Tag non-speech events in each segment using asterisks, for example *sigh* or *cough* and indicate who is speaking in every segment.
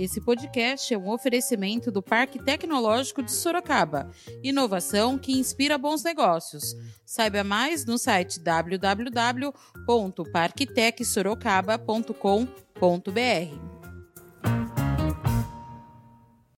Speaker 1: Esse podcast é um oferecimento do Parque Tecnológico de Sorocaba. Inovação que inspira bons negócios. Saiba mais no site www.parktecsorocaba.com.br.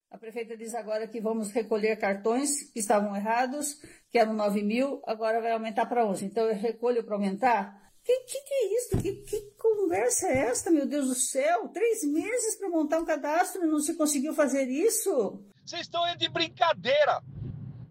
Speaker 2: A prefeita diz agora que vamos recolher cartões que estavam errados, que eram 9 mil, agora vai aumentar para 11. Então eu recolho para aumentar? Que, que, que é isso? Que, que conversa é esta, meu Deus do céu? Três meses para montar um cadastro e não se conseguiu fazer isso?
Speaker 3: Vocês estão indo de brincadeira.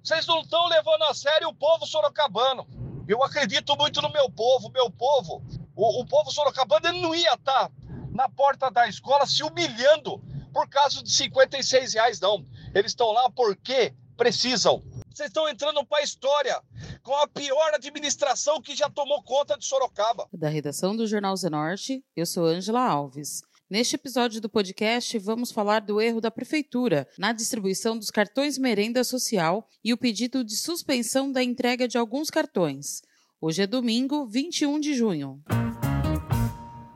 Speaker 3: Vocês não estão levando a sério o povo sorocabano. Eu acredito muito no meu povo, meu povo. O, o povo sorocabano ele não ia estar tá na porta da escola se humilhando por causa de 56 reais, não. Eles estão lá porque precisam. Vocês estão entrando para a história com a pior administração que já tomou conta de Sorocaba.
Speaker 1: Da redação do Jornal Zenorte, eu sou Ângela Alves. Neste episódio do podcast, vamos falar do erro da Prefeitura na distribuição dos cartões merenda social e o pedido de suspensão da entrega de alguns cartões. Hoje é domingo, 21 de junho.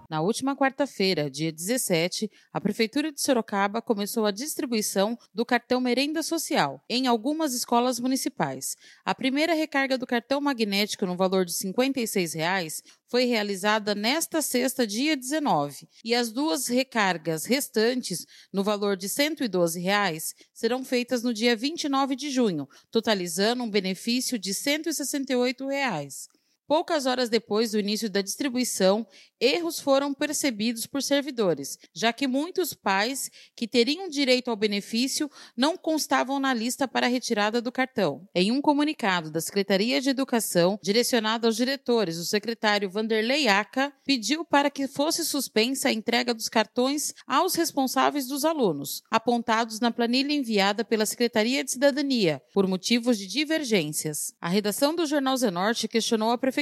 Speaker 1: Na última quarta-feira, dia 17, a Prefeitura de Sorocaba começou a distribuição do cartão Merenda Social em algumas escolas municipais. A primeira recarga do cartão magnético no valor de 56 reais foi realizada nesta sexta, dia 19, e as duas recargas restantes, no valor de 112 reais, serão feitas no dia 29 de junho, totalizando um benefício de 168 reais. Poucas horas depois do início da distribuição, erros foram percebidos por servidores, já que muitos pais que teriam direito ao benefício não constavam na lista para retirada do cartão. Em um comunicado da Secretaria de Educação, direcionado aos diretores, o secretário Vanderlei Aca pediu para que fosse suspensa a entrega dos cartões aos responsáveis dos alunos, apontados na planilha enviada pela Secretaria de Cidadania, por motivos de divergências. A redação do Jornal Zenorte questionou a Prefeitura,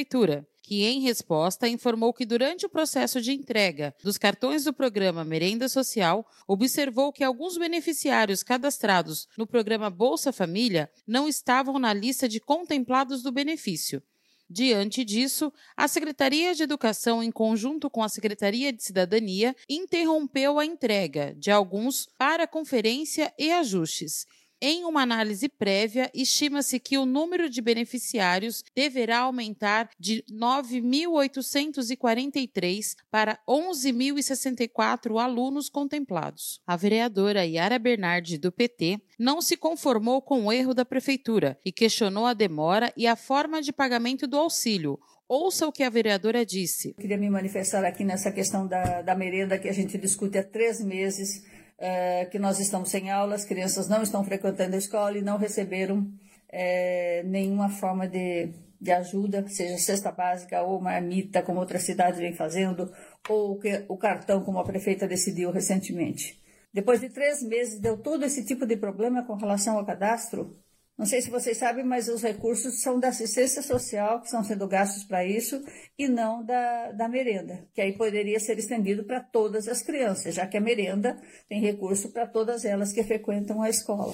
Speaker 1: que, em resposta, informou que durante o processo de entrega dos cartões do programa Merenda Social, observou que alguns beneficiários cadastrados no programa Bolsa Família não estavam na lista de contemplados do benefício. Diante disso, a Secretaria de Educação, em conjunto com a Secretaria de Cidadania, interrompeu a entrega de alguns para conferência e ajustes em uma análise prévia, estima-se que o número de beneficiários deverá aumentar de 9.843 para 11.064 alunos contemplados. A vereadora Yara Bernardi, do PT, não se conformou com o erro da prefeitura e questionou a demora e a forma de pagamento do auxílio, Ouça o que a vereadora disse.
Speaker 2: Queria me manifestar aqui nessa questão da, da merenda que a gente discute há três meses é, que nós estamos sem aula, as crianças não estão frequentando a escola e não receberam é, nenhuma forma de, de ajuda, seja cesta básica ou marmita, como outras cidades vêm fazendo, ou o cartão, como a prefeita decidiu recentemente. Depois de três meses, deu todo esse tipo de problema com relação ao cadastro. Não sei se vocês sabem, mas os recursos são da assistência social que estão sendo gastos para isso e não da, da merenda, que aí poderia ser estendido para todas as crianças, já que a merenda tem recurso para todas elas que frequentam a escola.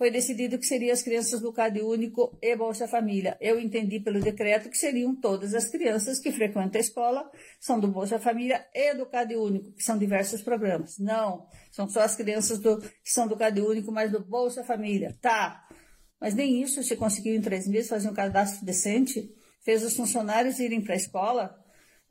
Speaker 2: Foi decidido que seriam as crianças do CAD Único e Bolsa Família. Eu entendi pelo decreto que seriam todas as crianças que frequentam a escola, são do Bolsa Família e do CAD Único, que são diversos programas. Não, são só as crianças do, que são do CAD Único, mas do Bolsa Família. Tá, mas nem isso se conseguiu em três meses fazer um cadastro decente, fez os funcionários irem para a escola,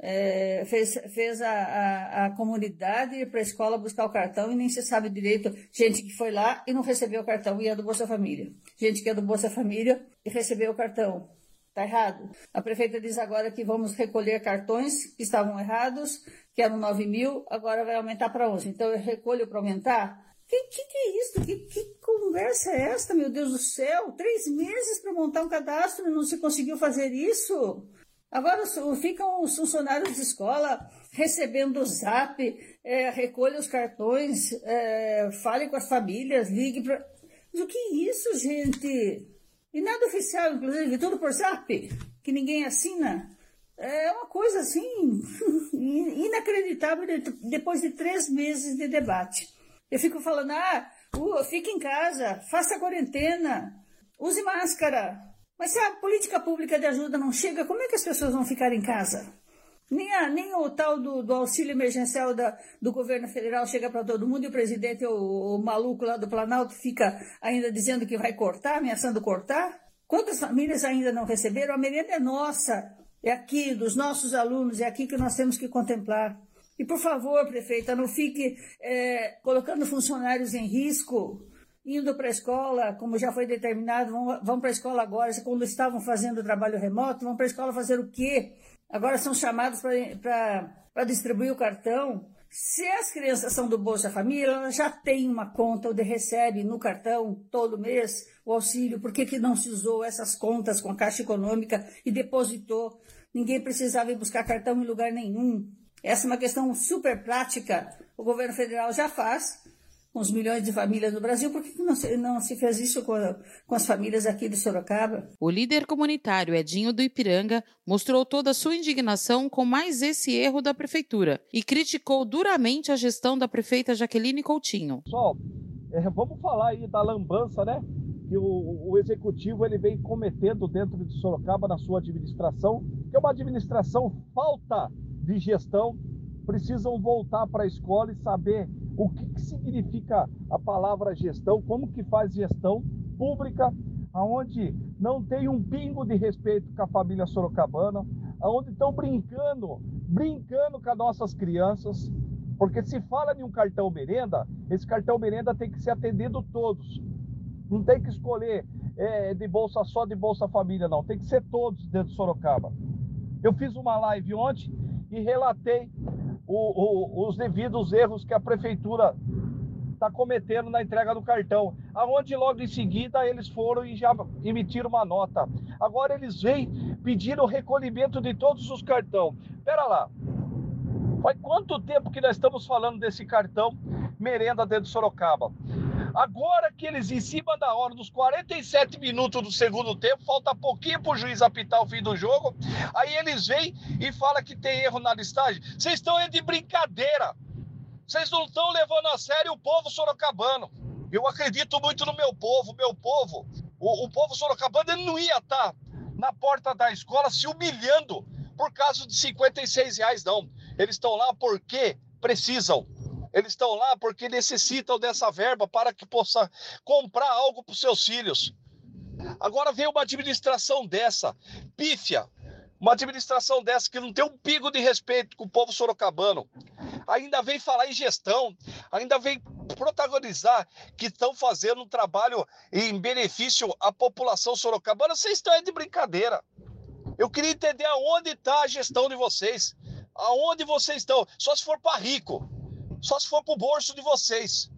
Speaker 2: é, fez, fez a, a, a comunidade ir para a escola buscar o cartão e nem se sabe direito. Gente que foi lá e não recebeu o cartão e é do Bolsa Família. Gente que é do Bolsa Família e recebeu o cartão. Está errado. A prefeita diz agora que vamos recolher cartões que estavam errados, que eram 9 mil, agora vai aumentar para 11. Então eu recolho para aumentar que, que, que é isso? Que, que conversa é esta, meu Deus do céu? Três meses para montar um cadastro e não se conseguiu fazer isso? Agora ficam os funcionários de escola recebendo o zap, é, recolha os cartões, é, fale com as famílias, ligue para. Mas o que é isso, gente? E nada oficial, inclusive, tudo por zap, que ninguém assina. É uma coisa assim *laughs* inacreditável depois de três meses de debate. Eu fico falando, ah, uh, fique em casa, faça quarentena, use máscara. Mas se a política pública de ajuda não chega, como é que as pessoas vão ficar em casa? Nem, a, nem o tal do, do auxílio emergencial da, do governo federal chega para todo mundo e o presidente, o, o maluco lá do Planalto, fica ainda dizendo que vai cortar, ameaçando cortar. Quantas famílias ainda não receberam? A merenda é nossa, é aqui, dos nossos alunos, é aqui que nós temos que contemplar. E, por favor, prefeita, não fique é, colocando funcionários em risco, indo para a escola, como já foi determinado, vão, vão para a escola agora, quando estavam fazendo trabalho remoto, vão para a escola fazer o quê? Agora são chamados para distribuir o cartão. Se as crianças são do Bolsa Família, elas já têm uma conta onde recebe no cartão todo mês o auxílio. Por que, que não se usou essas contas com a Caixa Econômica e depositou? Ninguém precisava ir buscar cartão em lugar nenhum. Essa é uma questão super prática. O governo federal já faz com os milhões de famílias do Brasil, por que não se, não se fez isso com, a, com as famílias aqui de Sorocaba?
Speaker 1: O líder comunitário Edinho do Ipiranga mostrou toda a sua indignação com mais esse erro da prefeitura e criticou duramente a gestão da prefeita Jaqueline Coutinho.
Speaker 3: Pessoal, é, vamos falar aí da lambança, né? Que o, o executivo ele vem cometendo dentro de Sorocaba na sua administração, que é uma administração falta de gestão, precisam voltar para a escola e saber o que, que, significa a palavra gestão, como que faz gestão pública, aonde não tem um pingo de respeito com a família sorocabana, aonde estão brincando, brincando com as nossas crianças, porque se fala de um cartão merenda, esse cartão merenda tem que ser atendido todos, não tem que escolher é, de bolsa só de Bolsa Família, não, tem que ser todos dentro de Sorocaba. Eu fiz uma live ontem e relatei o, o, os devidos erros que a prefeitura está cometendo na entrega do cartão. Aonde logo em seguida eles foram e já emitiram uma nota. Agora eles vêm pedir o recolhimento de todos os cartões. Pera lá. Faz quanto tempo que nós estamos falando desse cartão merenda dentro de Sorocaba? Agora que eles, em cima da hora, nos 47 minutos do segundo tempo, falta pouquinho para o juiz apitar o fim do jogo, aí eles vêm e falam que tem erro na listagem. Vocês estão de brincadeira. Vocês não estão levando a sério o povo sorocabano. Eu acredito muito no meu povo, meu povo. O, o povo sorocabano ele não ia estar tá na porta da escola se humilhando por causa de 56 reais, não. Eles estão lá porque precisam. Eles estão lá porque necessitam dessa verba para que possa comprar algo para os seus filhos. Agora vem uma administração dessa, pífia, uma administração dessa que não tem um pigo de respeito com o povo sorocabano. Ainda vem falar em gestão, ainda vem protagonizar que estão fazendo um trabalho em benefício à população sorocabana. Vocês estão aí de brincadeira. Eu queria entender aonde está a gestão de vocês. Aonde vocês estão? Só se for para rico. Só se for pro bolso de vocês.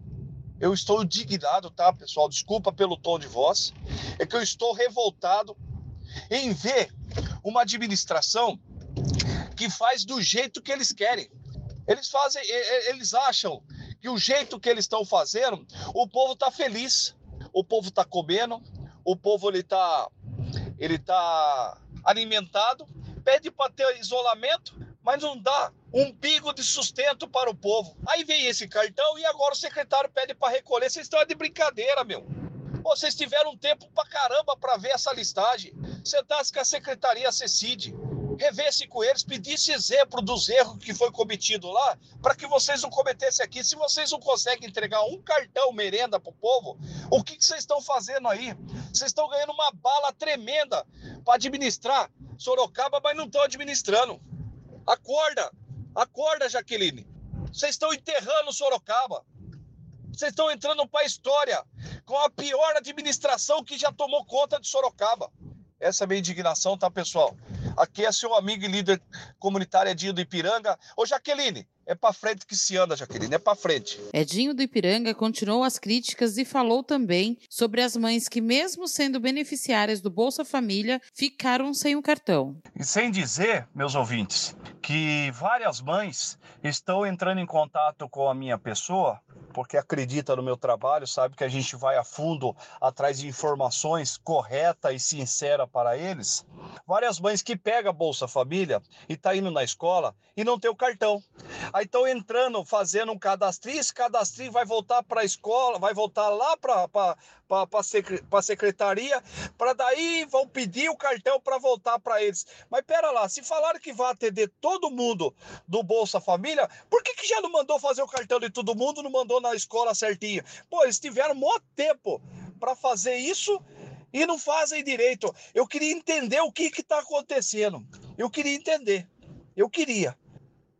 Speaker 3: Eu estou indignado, tá, pessoal? Desculpa pelo tom de voz. É que eu estou revoltado em ver uma administração que faz do jeito que eles querem. Eles fazem, eles acham que o jeito que eles estão fazendo, o povo está feliz, o povo está comendo, o povo ele está ele tá alimentado, pede para ter isolamento, mas não dá um pingo de sustento para o povo. Aí vem esse cartão e agora o secretário pede para recolher. Vocês estão de brincadeira, meu. Vocês tiveram tempo para caramba para ver essa listagem. Sentasse com a secretaria CECID, revesse com eles, pedisse exemplo dos erros que foi cometido lá, para que vocês não cometessem aqui. Se vocês não conseguem entregar um cartão merenda para o povo, o que vocês estão fazendo aí? Vocês estão ganhando uma bala tremenda para administrar Sorocaba, mas não estão administrando. Acorda! Acorda, Jaqueline! Vocês estão enterrando Sorocaba. Vocês estão entrando para a história com a pior administração que já tomou conta de Sorocaba. Essa é a minha indignação, tá, pessoal? Aqui é seu amigo e líder comunitário Edinho do Ipiranga. Ô, Jaqueline, é para frente que se anda, Jaqueline, é para frente.
Speaker 1: Edinho do Ipiranga continuou as críticas e falou também sobre as mães que, mesmo sendo beneficiárias do Bolsa Família, ficaram sem o cartão.
Speaker 3: E sem dizer, meus ouvintes, que várias mães estão entrando em contato com a minha pessoa porque acredita no meu trabalho, sabe que a gente vai a fundo atrás de informações corretas e sinceras para eles. Várias mães que pegam a Bolsa Família e tá indo na escola e não tem o cartão. Aí estão entrando, fazendo um cadastro, esse cadastro vai voltar para a escola, vai voltar lá para para a secretaria, para daí vão pedir o cartão para voltar para eles. Mas pera lá, se falaram que vai atender todo mundo do Bolsa Família, por que, que já não mandou fazer o cartão de todo mundo, não mandou na escola certinho? Pô, eles tiveram muito tempo para fazer isso e não fazem direito. Eu queria entender o que está acontecendo. Eu queria entender. Eu queria.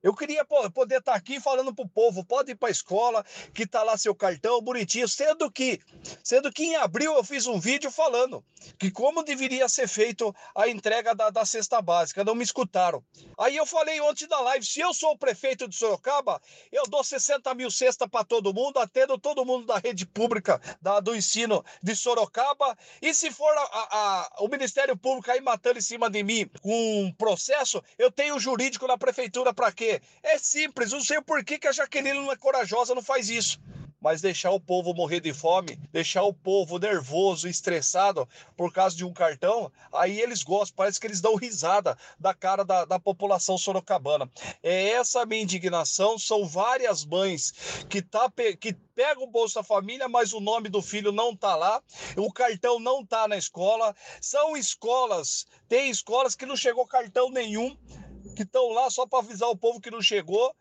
Speaker 3: Eu queria poder estar tá aqui falando para o povo, pode ir para a escola, que está lá seu cartão, bonitinho, sendo que, sendo que em abril eu fiz um vídeo falando que como deveria ser feito a entrega da, da cesta básica, não me escutaram. Aí eu falei ontem na live, se eu sou o prefeito de Sorocaba, eu dou 60 mil cestas para todo mundo, atendo todo mundo da rede pública da, do ensino de Sorocaba, e se for a, a, o Ministério Público aí matando em cima de mim com um processo, eu tenho jurídico na prefeitura para quê? É simples, não sei por que, a Jaqueline não é corajosa, não faz isso. Mas deixar o povo morrer de fome, deixar o povo nervoso, estressado por causa de um cartão, aí eles gostam, parece que eles dão risada da cara da, da população sorocabana. É essa a minha indignação. São várias mães que, tá, que pegam o Bolsa Família, mas o nome do filho não tá lá, o cartão não tá na escola. São escolas, tem escolas que não chegou cartão nenhum que estão lá só para avisar o povo que não chegou.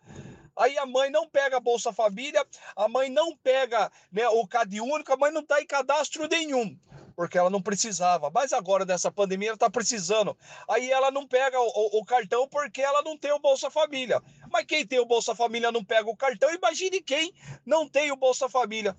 Speaker 3: Aí a mãe não pega a Bolsa Família, a mãe não pega né, o CAD único, a mãe não está em cadastro nenhum, porque ela não precisava. Mas agora, nessa pandemia, ela está precisando. Aí ela não pega o, o, o, cartão porque ela não tem o Bolsa Família. Mas quem tem o Bolsa Família não pega o cartão, imagine quem não tem o Bolsa Família.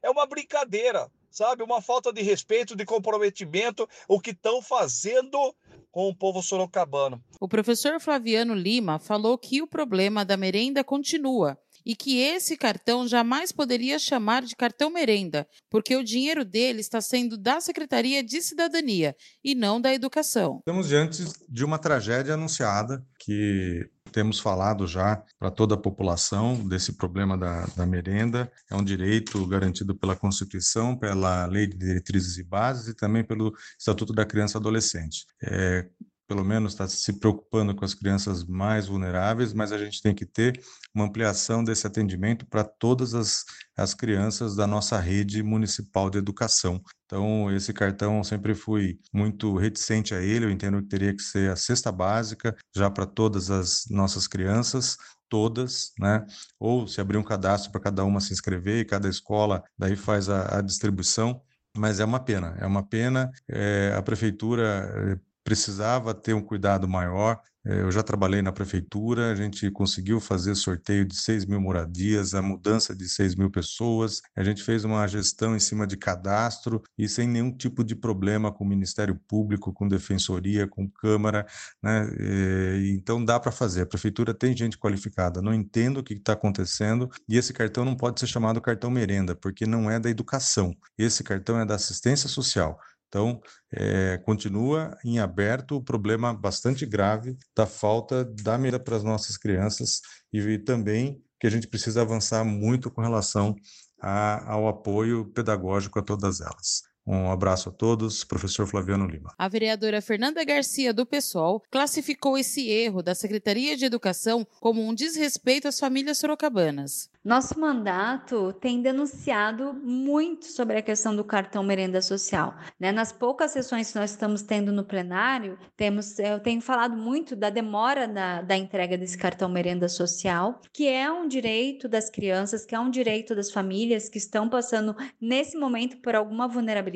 Speaker 3: É uma brincadeira, sabe? Uma falta de respeito, de comprometimento, o que estão fazendo com o povo sorocabano.
Speaker 1: O professor Flaviano Lima falou que o problema da merenda continua e que esse cartão jamais poderia chamar de cartão merenda, porque o dinheiro dele está sendo da Secretaria de Cidadania e não da Educação.
Speaker 4: Estamos diante de uma tragédia anunciada que temos falado já para toda a população desse problema da, da, merenda. É um direito garantido pela Constituição, pela Lei de Diretrizes e Bases e também pelo Estatuto da Criança e Adolescente. É, pelo menos está se preocupando com as crianças mais vulneráveis, mas a gente tem que ter uma ampliação desse atendimento para todas as, as crianças da nossa rede municipal de educação. Então, esse cartão sempre fui muito reticente a ele, eu entendo que teria que ser a cesta básica já para todas as nossas crianças, todas, né? Ou se abrir um cadastro para cada uma se inscrever e cada escola daí faz a, a distribuição. Mas é uma pena, é uma pena. É, a prefeitura eh, precisava ter um cuidado maior. Eh, eu já trabalhei na prefeitura, a gente conseguiu fazer sorteio de 6 mil moradias, a mudança de 6 mil pessoas, a gente fez uma gestão em cima de cadastro e sem nenhum tipo de problema com o Ministério Público, com Defensoria, com Câmara, né? Eh, então dá para fazer. A prefeitura tem gente qualificada, não entendo o que está acontecendo e esse cartão não pode ser chamado cartão merenda, porque não é da educação, esse cartão é da assistência social. Então, é, continua em aberto o problema bastante grave da falta da medida para as nossas crianças e também que a gente precisa avançar muito com relação a, ao apoio pedagógico a todas elas. Um abraço a todos, professor Flaviano Lima.
Speaker 1: A vereadora Fernanda Garcia, do PSOL, classificou esse erro da Secretaria de Educação como um desrespeito às famílias sorocabanas.
Speaker 5: Nosso mandato tem denunciado muito sobre a questão do cartão merenda social. Né? Nas poucas sessões que nós estamos tendo no plenário, temos, eu tenho falado muito da demora da, da entrega desse cartão merenda social, que é um direito das crianças, que é um direito das famílias que estão passando nesse momento por alguma vulnerabilidade.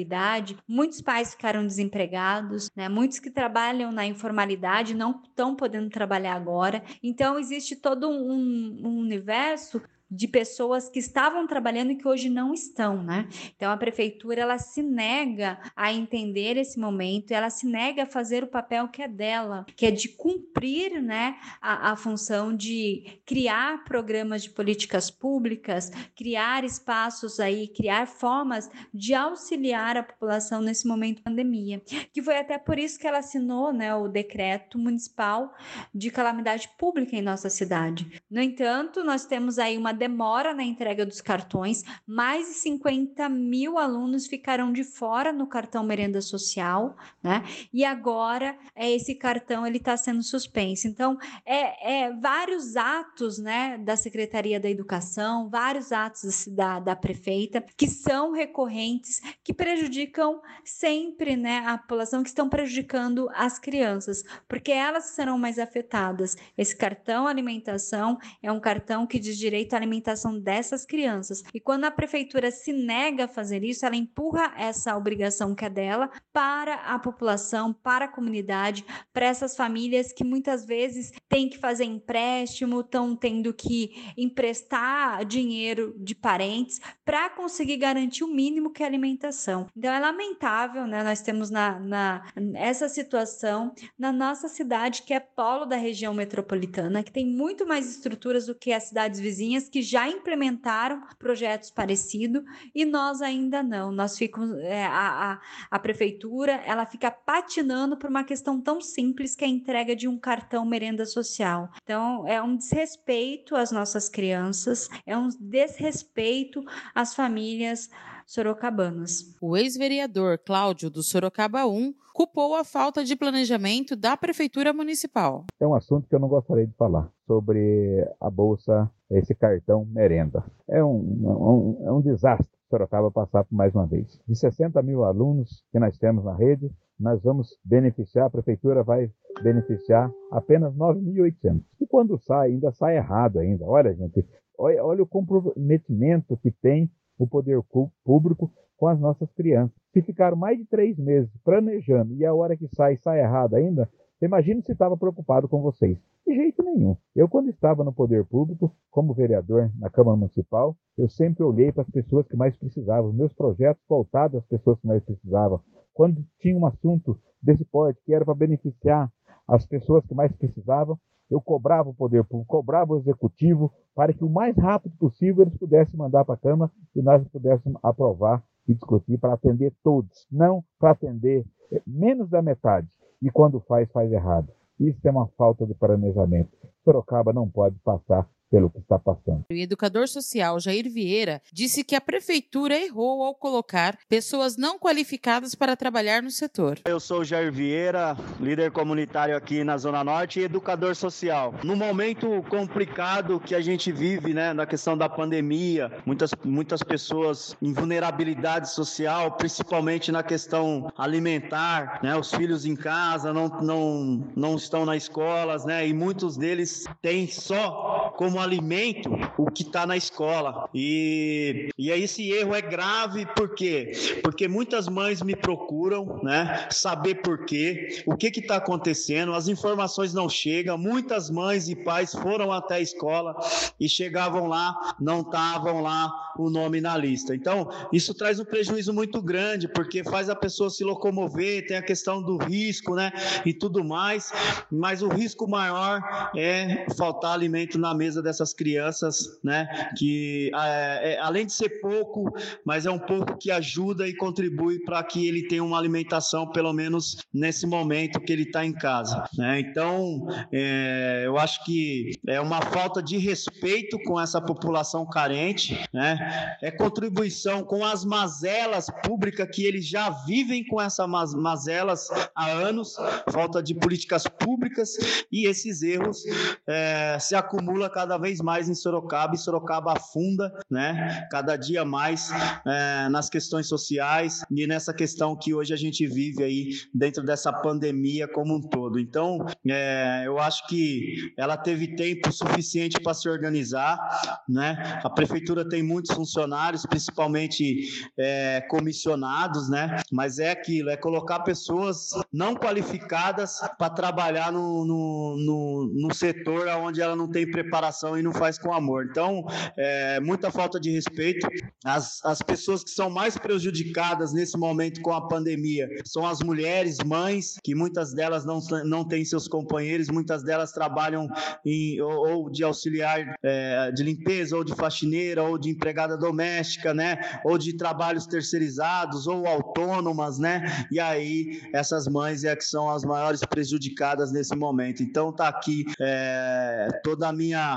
Speaker 5: Muitos pais ficaram desempregados, né? muitos que trabalham na informalidade não estão podendo trabalhar agora. Então, existe todo um, um universo de pessoas que estavam trabalhando e que hoje não estão, né? Então a prefeitura ela se nega a entender esse momento, ela se nega a fazer o papel que é dela, que é de cumprir, né, a, a função de criar programas de políticas públicas, criar espaços aí, criar formas de auxiliar a população nesse momento de pandemia, que foi até por isso que ela assinou, né, o decreto municipal de calamidade pública em nossa cidade. No entanto, nós temos aí uma demora na entrega dos cartões, mais de 50 mil alunos ficaram de fora no cartão merenda social, né? E agora é, esse cartão ele está sendo suspenso. Então, é, é, vários atos, né, da Secretaria da Educação, vários atos da, da prefeita que são recorrentes, que prejudicam sempre, né, a população, que estão prejudicando as crianças, porque elas serão mais afetadas. Esse cartão alimentação é um cartão que diz direito à alimentação dessas crianças. E quando a prefeitura se nega a fazer isso, ela empurra essa obrigação que é dela para a população, para a comunidade, para essas famílias que muitas vezes têm que fazer empréstimo, estão tendo que emprestar dinheiro de parentes para conseguir garantir o mínimo que é alimentação. Então é lamentável, né? Nós temos na, na essa situação na nossa cidade que é polo da região metropolitana, que tem muito mais estruturas do que as cidades vizinhas que já implementaram projetos parecidos e nós ainda não. Nós ficamos é, a, a, a prefeitura ela fica patinando por uma questão tão simples que é a entrega de um cartão merenda social. Então é um desrespeito às nossas crianças, é um desrespeito às famílias sorocabanas.
Speaker 1: O ex-vereador Cláudio do Sorocaba 1 culpou a falta de planejamento da Prefeitura Municipal.
Speaker 6: É um assunto que eu não gostaria de falar sobre a Bolsa, esse cartão merenda. É um, um, é um desastre Sorocaba passar por mais uma vez. De 60 mil alunos que nós temos na rede, nós vamos beneficiar, a prefeitura vai beneficiar apenas 9.800. E quando sai, ainda sai errado ainda. Olha, gente, olha, olha o comprometimento que tem o poder público com as nossas crianças. Se ficaram mais de três meses planejando e a hora que sai, sai errado ainda, imagina se estava preocupado com vocês. De jeito nenhum. Eu, quando estava no poder público, como vereador na Câmara Municipal, eu sempre olhei para as pessoas que mais precisavam, meus projetos voltados às pessoas que mais precisavam. Quando tinha um assunto desse porte que era para beneficiar as pessoas que mais precisavam, eu cobrava o poder público, cobrava o executivo, para que o mais rápido possível eles pudessem mandar para a Câmara e nós pudéssemos aprovar e discutir para atender todos, não para atender eh, menos da metade. E quando faz, faz errado. Isso é uma falta de planejamento. Sorocaba não pode passar pelo que está passando.
Speaker 1: O educador social Jair Vieira disse que a prefeitura errou ao colocar pessoas não qualificadas para trabalhar no setor.
Speaker 7: Eu sou Jair Vieira, líder comunitário aqui na Zona Norte e educador social. No momento complicado que a gente vive, né, na questão da pandemia, muitas, muitas pessoas em vulnerabilidade social, principalmente na questão alimentar, né, os filhos em casa não, não, não estão na escolas, né, e muitos deles têm só como alimento o que está na escola. E, e esse erro é grave por quê? Porque muitas mães me procuram, né? Saber por quê, o que está acontecendo, as informações não chegam. Muitas mães e pais foram até a escola e chegavam lá, não estavam lá o nome na lista. Então, isso traz um prejuízo muito grande, porque faz a pessoa se locomover, tem a questão do risco, né? E tudo mais, mas o risco maior é faltar alimento na mesa dessa essas crianças, né? Que é, é, além de ser pouco, mas é um pouco que ajuda e contribui para que ele tenha uma alimentação, pelo menos nesse momento que ele está em casa, né? Então, é, eu acho que é uma falta de respeito com essa população carente, né? É contribuição com as mazelas públicas que eles já vivem com essas mazelas há anos, falta de políticas públicas e esses erros é, se acumulam cada vez mais em Sorocaba e Sorocaba afunda, né? Cada dia mais é, nas questões sociais e nessa questão que hoje a gente vive aí dentro dessa pandemia como um todo. Então, é, eu acho que ela teve tempo suficiente para se organizar, né? A prefeitura tem muitos funcionários, principalmente é, comissionados, né? Mas é aquilo, é colocar pessoas não qualificadas para trabalhar no, no, no, no setor onde ela não tem preparação e não faz com amor. Então, é, muita falta de respeito. As, as pessoas que são mais prejudicadas nesse momento com a pandemia são as mulheres, mães, que muitas delas não, não têm seus companheiros, muitas delas trabalham em, ou, ou de auxiliar é, de limpeza, ou de faxineira, ou de empregada doméstica, né? Ou de trabalhos terceirizados, ou autônomas, né? E aí, essas mães é que são as maiores prejudicadas nesse momento. Então, tá aqui é, toda a minha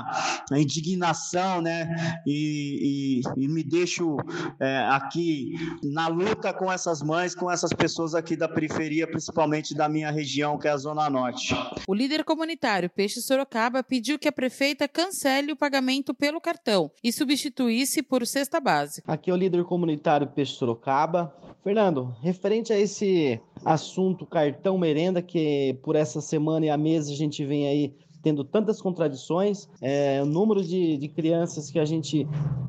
Speaker 7: minha indignação, né? E, e, e me deixo é, aqui na luta com essas mães, com essas pessoas aqui da periferia, principalmente da minha região, que é a Zona Norte.
Speaker 1: O líder comunitário Peixe Sorocaba pediu que a prefeita cancele o pagamento pelo cartão e substituísse por cesta básica.
Speaker 8: Aqui é o líder comunitário Peixe Sorocaba. Fernando, referente a esse assunto cartão merenda, que por essa semana e a mês a gente vem aí tendo tantas contradições, é, o número de, de crianças que a gente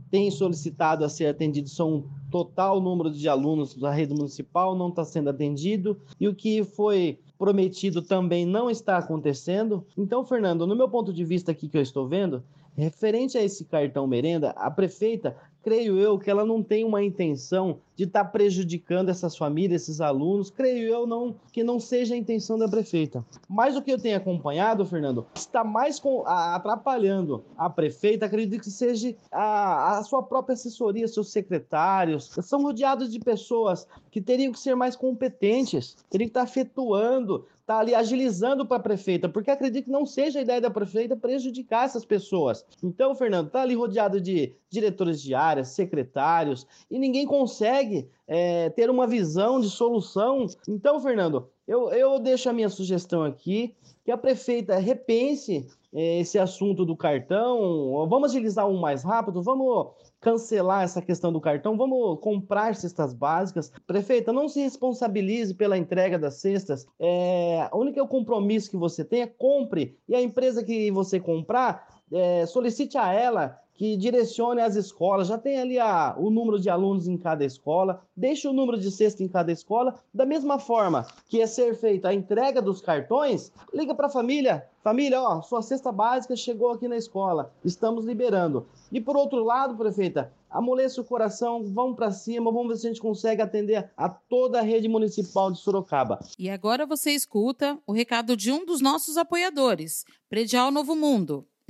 Speaker 8: tem solicitado a ser atendido são total número de alunos da rede municipal não está sendo atendido e o que foi prometido também não está acontecendo. Então, Fernando, no meu ponto de vista aqui que eu estou vendo, referente a esse cartão merenda, a prefeita creio eu que ela não tem uma intenção de estar tá prejudicando essas famílias, esses alunos, creio eu não que não seja a intenção da prefeita. Mas o que eu tenho acompanhado, Fernando, está mais com, a, atrapalhando a prefeita, acredito que seja a, a sua própria assessoria, seus secretários, são rodeados de pessoas que teriam que ser mais competentes, teriam que estar tá efetuando, tá ali agilizando para a prefeita, porque acredito que não seja a ideia da prefeita prejudicar essas pessoas. Então, Fernando, tá ali rodeado de diretores de áreas, secretários, e ninguém consegue é, ter uma visão de solução. Então, Fernando, eu, eu deixo a minha sugestão aqui, que a prefeita repense é, esse assunto do cartão, vamos agilizar um mais rápido, vamos cancelar essa questão do cartão, vamos comprar cestas básicas. Prefeita, não se responsabilize pela entrega das cestas. É, o único compromisso que você tem é compre. E a empresa que você comprar, é, solicite a ela que direcione as escolas, já tem ali a, o número de alunos em cada escola, deixe o número de cesta em cada escola, da mesma forma que é ser feita a entrega dos cartões, liga para a família, família, ó, sua cesta básica chegou aqui na escola, estamos liberando. E por outro lado, prefeita, amoleça o coração, vamos para cima, vamos ver se a gente consegue atender a toda a rede municipal de Sorocaba.
Speaker 1: E agora você escuta o recado de um dos nossos apoiadores, Predial Novo Mundo.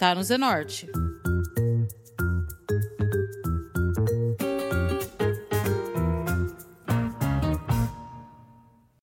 Speaker 1: tá no Zenorte.